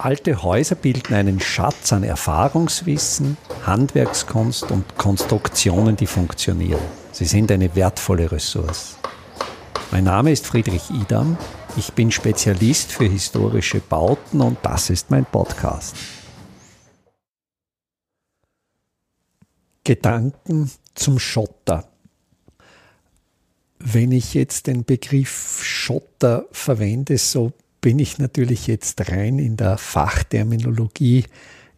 Alte Häuser bilden einen Schatz an Erfahrungswissen, Handwerkskunst und Konstruktionen, die funktionieren. Sie sind eine wertvolle Ressource. Mein Name ist Friedrich Idam. Ich bin Spezialist für historische Bauten und das ist mein Podcast. Gedanken zum Schotter. Wenn ich jetzt den Begriff Schotter verwende, so bin ich natürlich jetzt rein in der Fachterminologie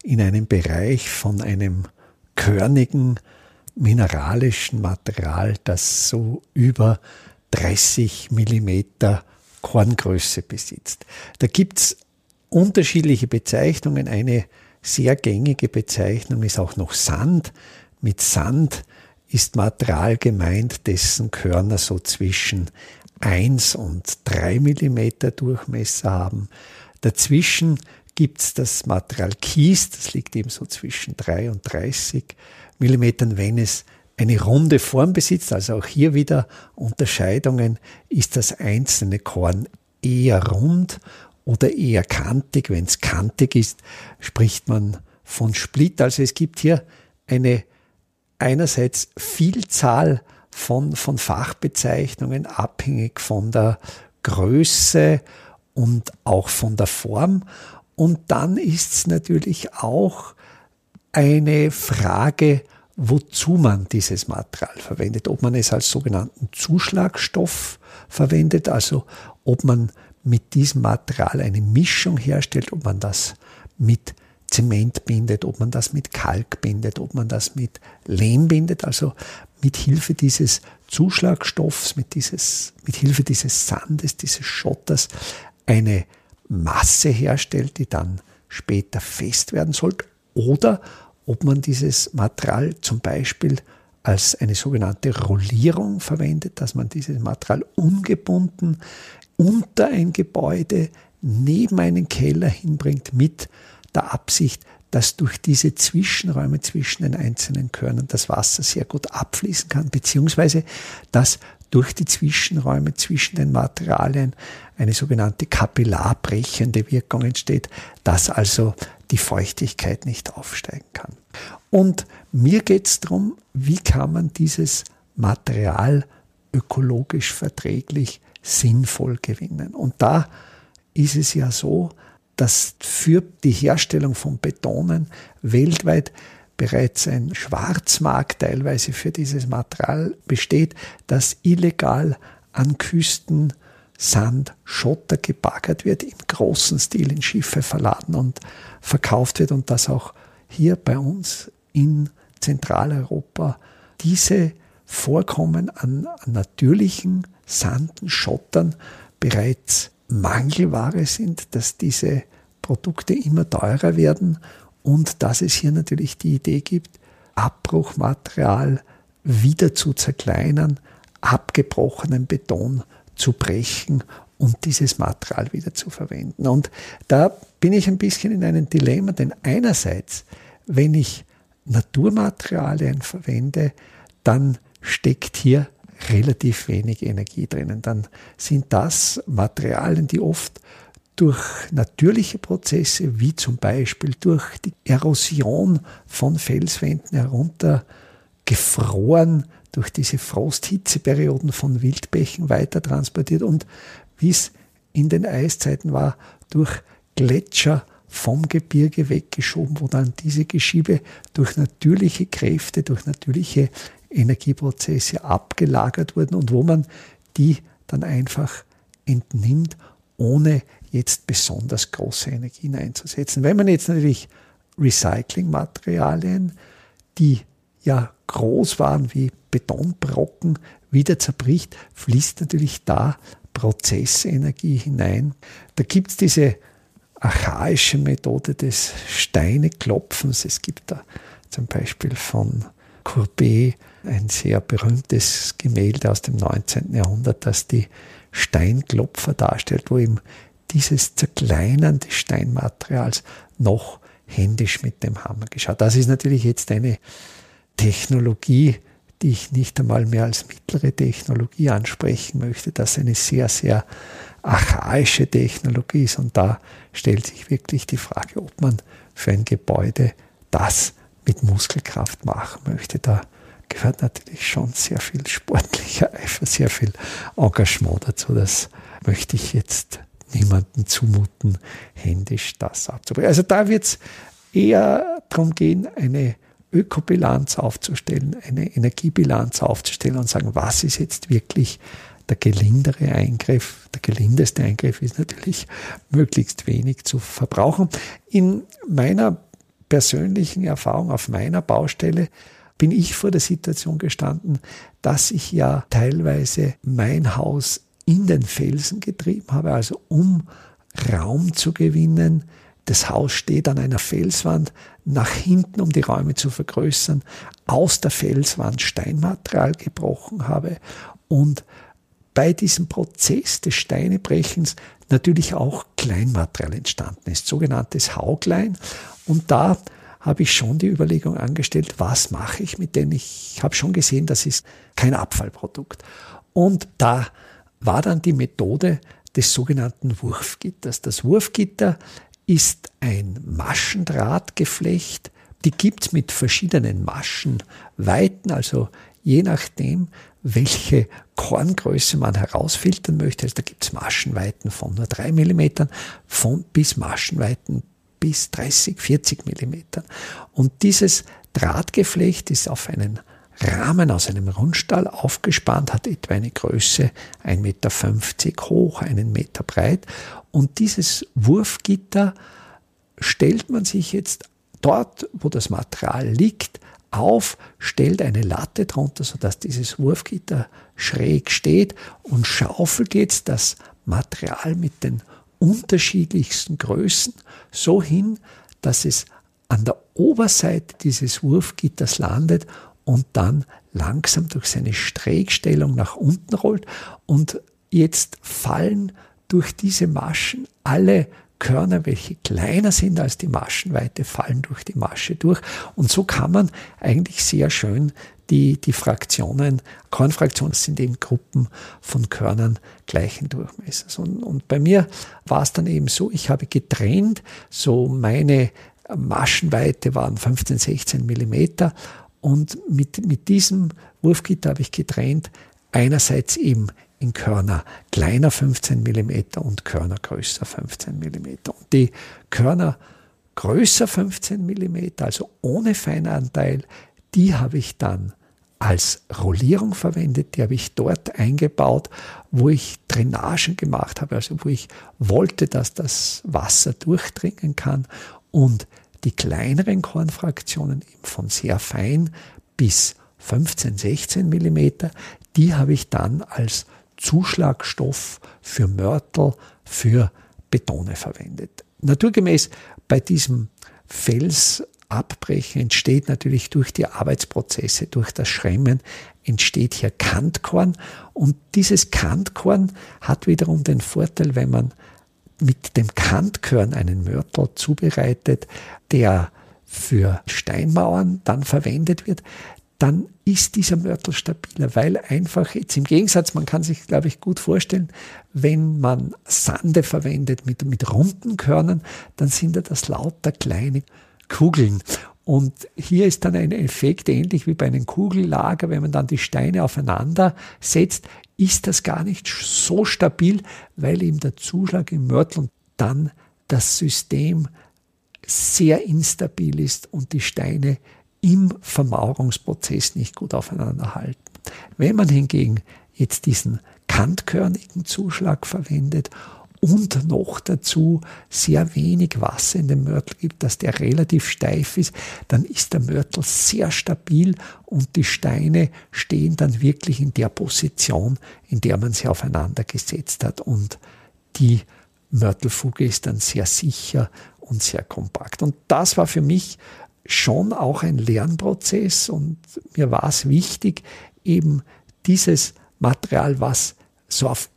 in einem Bereich von einem körnigen mineralischen Material, das so über 30 Millimeter Korngröße besitzt. Da gibt's unterschiedliche Bezeichnungen. Eine sehr gängige Bezeichnung ist auch noch Sand. Mit Sand ist Material gemeint, dessen Körner so zwischen 1 und 3 mm Durchmesser haben. Dazwischen gibt es das Material Kies, das liegt eben so zwischen 3 und 30 mm, wenn es eine runde Form besitzt, also auch hier wieder Unterscheidungen, ist das einzelne Korn eher rund oder eher kantig. Wenn es kantig ist, spricht man von Split. Also es gibt hier eine einerseits Vielzahl von, von Fachbezeichnungen abhängig von der Größe und auch von der Form. Und dann ist es natürlich auch eine Frage, wozu man dieses Material verwendet. Ob man es als sogenannten Zuschlagstoff verwendet, also ob man mit diesem Material eine Mischung herstellt, ob man das mit Zement bindet, ob man das mit Kalk bindet, ob man das mit Lehm bindet. Also mit Hilfe dieses Zuschlagstoffs, mit, dieses, mit Hilfe dieses Sandes, dieses Schotters eine Masse herstellt, die dann später fest werden soll, oder ob man dieses Material zum Beispiel als eine sogenannte Rollierung verwendet, dass man dieses Material ungebunden unter ein Gebäude neben einen Keller hinbringt mit der Absicht, dass durch diese Zwischenräume zwischen den einzelnen Körnern das Wasser sehr gut abfließen kann, beziehungsweise dass durch die Zwischenräume zwischen den Materialien eine sogenannte kapillarbrechende Wirkung entsteht, dass also die Feuchtigkeit nicht aufsteigen kann. Und mir geht es darum, wie kann man dieses Material ökologisch verträglich sinnvoll gewinnen. Und da ist es ja so, dass für die Herstellung von Betonen weltweit bereits ein Schwarzmarkt teilweise für dieses Material besteht, das illegal an Küsten Sand, Schotter gebaggert wird, im großen Stil in Schiffe verladen und verkauft wird und dass auch hier bei uns in Zentraleuropa. Diese Vorkommen an, natürlichen Sanden, Schottern bereits Mangelware sind, dass diese Produkte immer teurer werden und dass es hier natürlich die Idee gibt, Abbruchmaterial wieder zu zerkleinern, abgebrochenen Beton zu brechen und dieses Material wieder zu verwenden. Und da bin ich ein bisschen in einem Dilemma, denn einerseits, wenn ich Naturmaterialien verwende, dann steckt hier relativ wenig Energie drinnen. Dann sind das Materialien, die oft durch natürliche Prozesse, wie zum Beispiel durch die Erosion von Felswänden herunter gefroren, durch diese Frosthitzeperioden von Wildbächen weiter transportiert und wie es in den Eiszeiten war, durch Gletscher vom Gebirge weggeschoben, wo dann diese Geschiebe durch natürliche Kräfte, durch natürliche Energieprozesse abgelagert wurden und wo man die dann einfach entnimmt, ohne jetzt besonders große Energien einzusetzen. Wenn man jetzt natürlich Recyclingmaterialien, die ja groß waren wie Betonbrocken, wieder zerbricht, fließt natürlich da Prozessenergie hinein. Da gibt es diese archaische Methode des Steineklopfens. Es gibt da zum Beispiel von Courbet ein sehr berühmtes Gemälde aus dem 19. Jahrhundert, das die Steinklopfer darstellt, wo eben dieses Zerkleinern des Steinmaterials noch händisch mit dem Hammer geschaut. Das ist natürlich jetzt eine Technologie, die ich nicht einmal mehr als mittlere Technologie ansprechen möchte, das eine sehr, sehr archaische Technologie ist. Und da stellt sich wirklich die Frage, ob man für ein Gebäude das mit Muskelkraft machen möchte. Da gehört natürlich schon sehr viel sportlicher Eifer, sehr viel Engagement dazu. Das möchte ich jetzt niemandem zumuten, händisch das abzubringen. Also da wird es eher darum gehen, eine Ökobilanz aufzustellen, eine Energiebilanz aufzustellen und sagen, was ist jetzt wirklich der gelindere Eingriff. Der gelindeste Eingriff ist natürlich möglichst wenig zu verbrauchen. In meiner persönlichen Erfahrung auf meiner Baustelle bin ich vor der Situation gestanden, dass ich ja teilweise mein Haus in den Felsen getrieben habe, also um Raum zu gewinnen. Das Haus steht an einer Felswand, nach hinten, um die Räume zu vergrößern, aus der Felswand Steinmaterial gebrochen habe und bei diesem Prozess des Steinebrechens natürlich auch Kleinmaterial entstanden ist, sogenanntes Hauglein. Und da habe ich schon die Überlegung angestellt, was mache ich mit denen? Ich habe schon gesehen, das ist kein Abfallprodukt. Und da war dann die Methode des sogenannten Wurfgitters. Das Wurfgitter ist ein Maschendrahtgeflecht. Die gibt's mit verschiedenen Maschenweiten, also je nachdem, welche Korngröße man herausfiltern möchte. Also da gibt's Maschenweiten von nur drei Millimetern von bis Maschenweiten bis 30, 40 Millimetern. Und dieses Drahtgeflecht ist auf einen Rahmen aus einem Rundstall aufgespannt, hat etwa eine Größe 1,50 Meter hoch, einen Meter breit. Und dieses Wurfgitter stellt man sich jetzt dort, wo das Material liegt, auf, stellt eine Latte drunter, sodass dieses Wurfgitter schräg steht und schaufelt jetzt das Material mit den unterschiedlichsten Größen so hin, dass es an der Oberseite dieses Wurfgitters landet und dann langsam durch seine Schrägstellung nach unten rollt. Und jetzt fallen durch diese Maschen alle Körner, welche kleiner sind als die Maschenweite, fallen durch die Masche durch. Und so kann man eigentlich sehr schön die, die Fraktionen, Kornfraktionen sind eben Gruppen von Körnern gleichen Durchmessers. Und, und bei mir war es dann eben so, ich habe getrennt, so meine Maschenweite waren 15, 16 Millimeter und mit, mit diesem Wurfgitter habe ich getrennt, einerseits eben in Körner kleiner 15 Millimeter und Körner größer 15 Millimeter. Und die Körner größer 15 Millimeter, also ohne Feinanteil, die habe ich dann als Rollierung verwendet. Die habe ich dort eingebaut, wo ich Drainagen gemacht habe, also wo ich wollte, dass das Wasser durchdringen kann. Und die kleineren Kornfraktionen von sehr fein bis 15, 16 Millimeter, die habe ich dann als Zuschlagstoff für Mörtel, für Betone verwendet. Naturgemäß bei diesem Fels Abbrechen entsteht natürlich durch die Arbeitsprozesse, durch das Schremmen entsteht hier Kantkorn und dieses Kantkorn hat wiederum den Vorteil, wenn man mit dem Kantkörn einen Mörtel zubereitet, der für Steinmauern dann verwendet wird, dann ist dieser Mörtel stabiler, weil einfach jetzt im Gegensatz, man kann sich, glaube ich, gut vorstellen, wenn man Sande verwendet mit, mit runden Körnern, dann sind das lauter kleine Kugeln. Und hier ist dann ein Effekt ähnlich wie bei einem Kugellager, wenn man dann die Steine aufeinander setzt, ist das gar nicht so stabil, weil eben der Zuschlag im Mörtel und dann das System sehr instabil ist und die Steine im Vermauerungsprozess nicht gut aufeinander halten. Wenn man hingegen jetzt diesen kantkörnigen Zuschlag verwendet und noch dazu sehr wenig Wasser in dem Mörtel gibt, dass der relativ steif ist, dann ist der Mörtel sehr stabil und die Steine stehen dann wirklich in der Position, in der man sie aufeinander gesetzt hat und die Mörtelfuge ist dann sehr sicher und sehr kompakt. Und das war für mich schon auch ein Lernprozess und mir war es wichtig, eben dieses Material, was so auf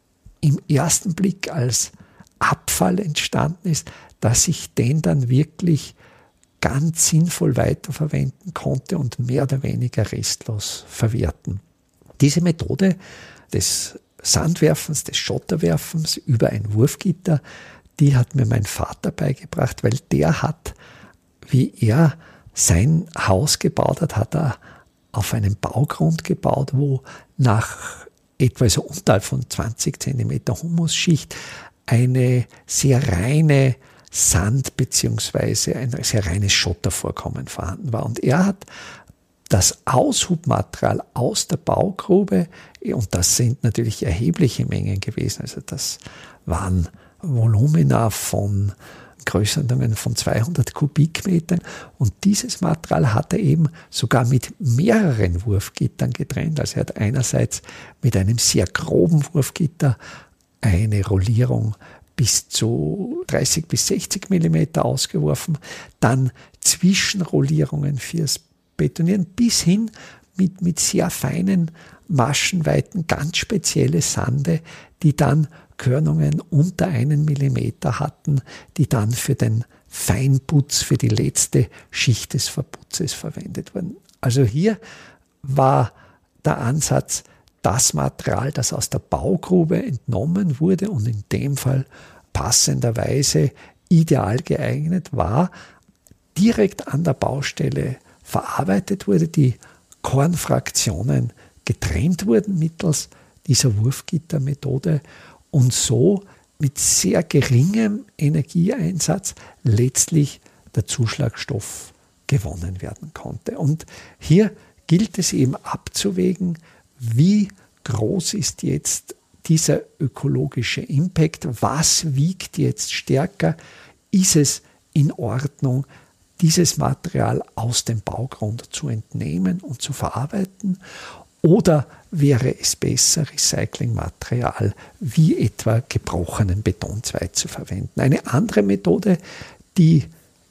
im ersten Blick als Abfall entstanden ist, dass ich den dann wirklich ganz sinnvoll weiterverwenden konnte und mehr oder weniger restlos verwerten. Diese Methode des Sandwerfens, des Schotterwerfens über ein Wurfgitter, die hat mir mein Vater beigebracht, weil der hat, wie er sein Haus gebaut hat, hat er auf einem Baugrund gebaut, wo nach etwa so unterhalb von 20 Zentimeter Humusschicht eine sehr reine Sand beziehungsweise ein sehr reines Schottervorkommen vorhanden war. Und er hat das Aushubmaterial aus der Baugrube, und das sind natürlich erhebliche Mengen gewesen, also das waren Volumina von Größenordnungen von 200 Kubikmetern. Und dieses Material hat er eben sogar mit mehreren Wurfgittern getrennt. Also er hat einerseits mit einem sehr groben Wurfgitter eine Rollierung bis zu 30 bis 60 Millimeter ausgeworfen, dann Zwischenrollierungen fürs Betonieren bis hin mit, mit sehr feinen Maschenweiten, ganz spezielle Sande, die dann Körnungen unter einen Millimeter hatten, die dann für den Feinputz, für die letzte Schicht des Verputzes verwendet wurden. Also hier war der Ansatz, das Material, das aus der Baugrube entnommen wurde und in dem Fall passenderweise ideal geeignet war, direkt an der Baustelle verarbeitet wurde, die Kornfraktionen getrennt wurden mittels dieser Wurfgittermethode und so mit sehr geringem Energieeinsatz letztlich der Zuschlagstoff gewonnen werden konnte. Und hier gilt es eben abzuwägen, wie groß ist jetzt dieser ökologische Impact, was wiegt jetzt stärker, ist es in Ordnung, dieses Material aus dem Baugrund zu entnehmen und zu verarbeiten oder wäre es besser, Recyclingmaterial wie etwa gebrochenen Betonsweid zu verwenden? Eine andere Methode, die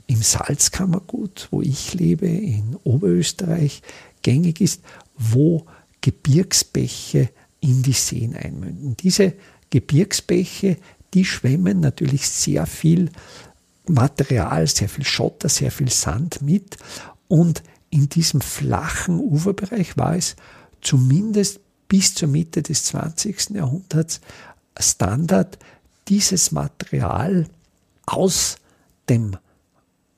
im Salzkammergut, wo ich lebe, in Oberösterreich gängig ist, wo Gebirgsbäche in die Seen einmünden. Diese Gebirgsbäche, die schwemmen natürlich sehr viel Material, sehr viel Schotter, sehr viel Sand mit und in diesem flachen Uferbereich war es zumindest bis zur Mitte des 20. Jahrhunderts Standard, dieses Material aus dem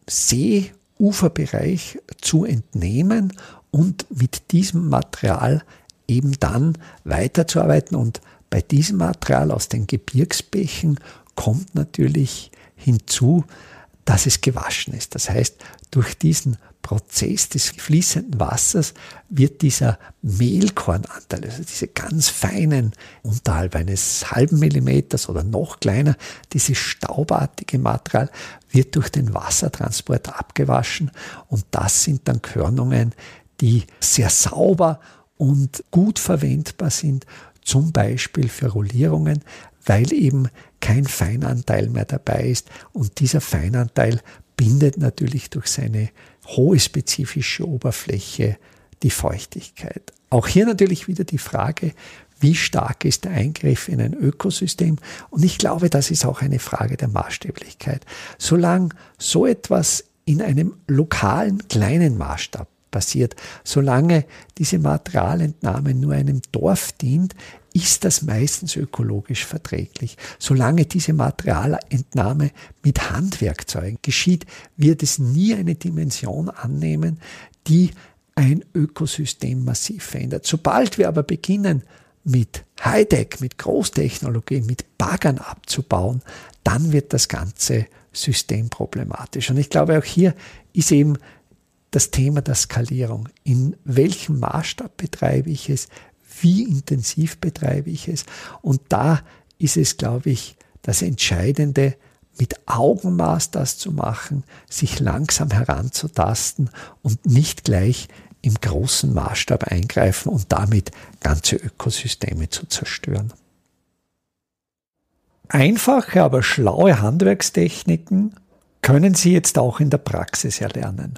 Seeuferbereich zu entnehmen und mit diesem Material eben dann weiterzuarbeiten. Und bei diesem Material aus den Gebirgsbächen kommt natürlich hinzu, dass es gewaschen ist. Das heißt, durch diesen Prozess des fließenden Wassers wird dieser Mehlkornanteil, also diese ganz feinen, unterhalb eines halben Millimeters oder noch kleiner, dieses staubartige Material wird durch den Wassertransport abgewaschen und das sind dann Körnungen, die sehr sauber und gut verwendbar sind, zum Beispiel für Rollierungen, weil eben kein Feinanteil mehr dabei ist und dieser Feinanteil bindet natürlich durch seine hohe spezifische Oberfläche die Feuchtigkeit. Auch hier natürlich wieder die Frage, wie stark ist der Eingriff in ein Ökosystem? Und ich glaube, das ist auch eine Frage der Maßstäblichkeit. Solange so etwas in einem lokalen kleinen Maßstab passiert, solange diese Materialentnahme nur einem Dorf dient, ist das meistens ökologisch verträglich. Solange diese Materialentnahme mit Handwerkzeugen geschieht, wird es nie eine Dimension annehmen, die ein Ökosystem massiv verändert. Sobald wir aber beginnen, mit Hightech, mit Großtechnologie, mit Baggern abzubauen, dann wird das ganze System problematisch. Und ich glaube, auch hier ist eben das Thema der Skalierung. In welchem Maßstab betreibe ich es? wie intensiv betreibe ich es. Und da ist es, glaube ich, das Entscheidende, mit Augenmaß das zu machen, sich langsam heranzutasten und nicht gleich im großen Maßstab eingreifen und damit ganze Ökosysteme zu zerstören. Einfache, aber schlaue Handwerkstechniken können Sie jetzt auch in der Praxis erlernen.